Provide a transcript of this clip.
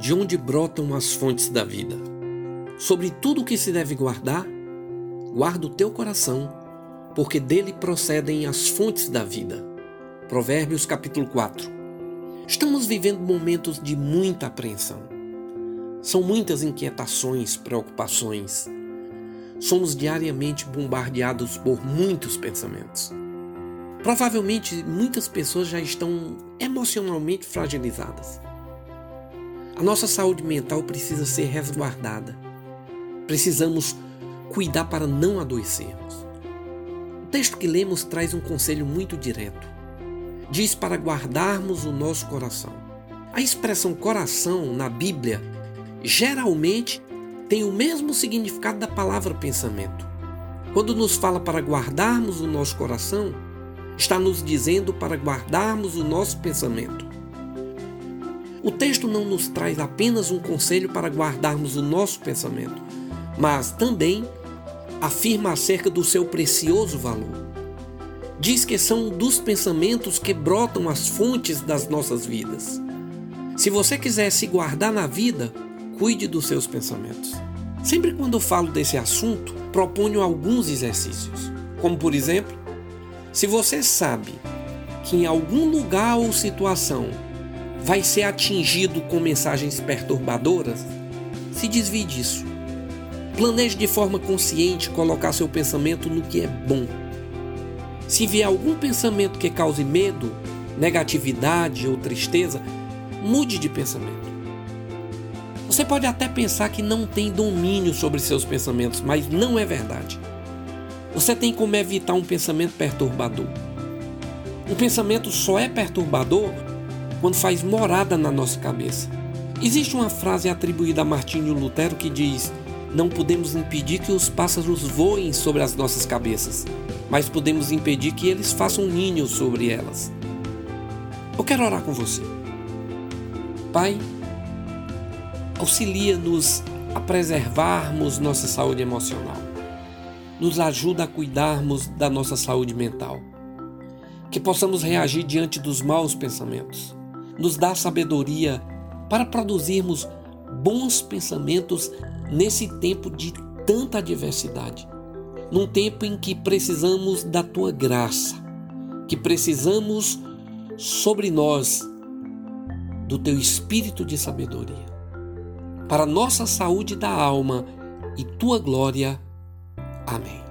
de onde brotam as fontes da vida. Sobre tudo o que se deve guardar, guarda o teu coração, porque dele procedem as fontes da vida. Provérbios capítulo 4. Estamos vivendo momentos de muita apreensão. São muitas inquietações, preocupações. Somos diariamente bombardeados por muitos pensamentos. Provavelmente muitas pessoas já estão emocionalmente fragilizadas. A nossa saúde mental precisa ser resguardada. Precisamos cuidar para não adoecermos. O texto que lemos traz um conselho muito direto. Diz para guardarmos o nosso coração. A expressão coração na Bíblia geralmente tem o mesmo significado da palavra pensamento. Quando nos fala para guardarmos o nosso coração, está nos dizendo para guardarmos o nosso pensamento. O texto não nos traz apenas um conselho para guardarmos o nosso pensamento, mas também afirma acerca do seu precioso valor. Diz que são dos pensamentos que brotam as fontes das nossas vidas. Se você quiser se guardar na vida, cuide dos seus pensamentos. Sempre quando falo desse assunto, proponho alguns exercícios, como por exemplo, se você sabe que em algum lugar ou situação vai ser atingido com mensagens perturbadoras, se desvie disso. Planeje de forma consciente colocar seu pensamento no que é bom. Se vier algum pensamento que cause medo, negatividade ou tristeza, mude de pensamento. Você pode até pensar que não tem domínio sobre seus pensamentos, mas não é verdade. Você tem como evitar um pensamento perturbador. Um pensamento só é perturbador quando faz morada na nossa cabeça. Existe uma frase atribuída a Martinho Lutero que diz: Não podemos impedir que os pássaros voem sobre as nossas cabeças, mas podemos impedir que eles façam ninho sobre elas. Eu quero orar com você. Pai, auxilia-nos a preservarmos nossa saúde emocional nos ajuda a cuidarmos da nossa saúde mental. Que possamos reagir diante dos maus pensamentos. Nos dá sabedoria para produzirmos bons pensamentos nesse tempo de tanta adversidade. Num tempo em que precisamos da tua graça, que precisamos sobre nós do teu espírito de sabedoria. Para nossa saúde da alma e tua glória. Amém.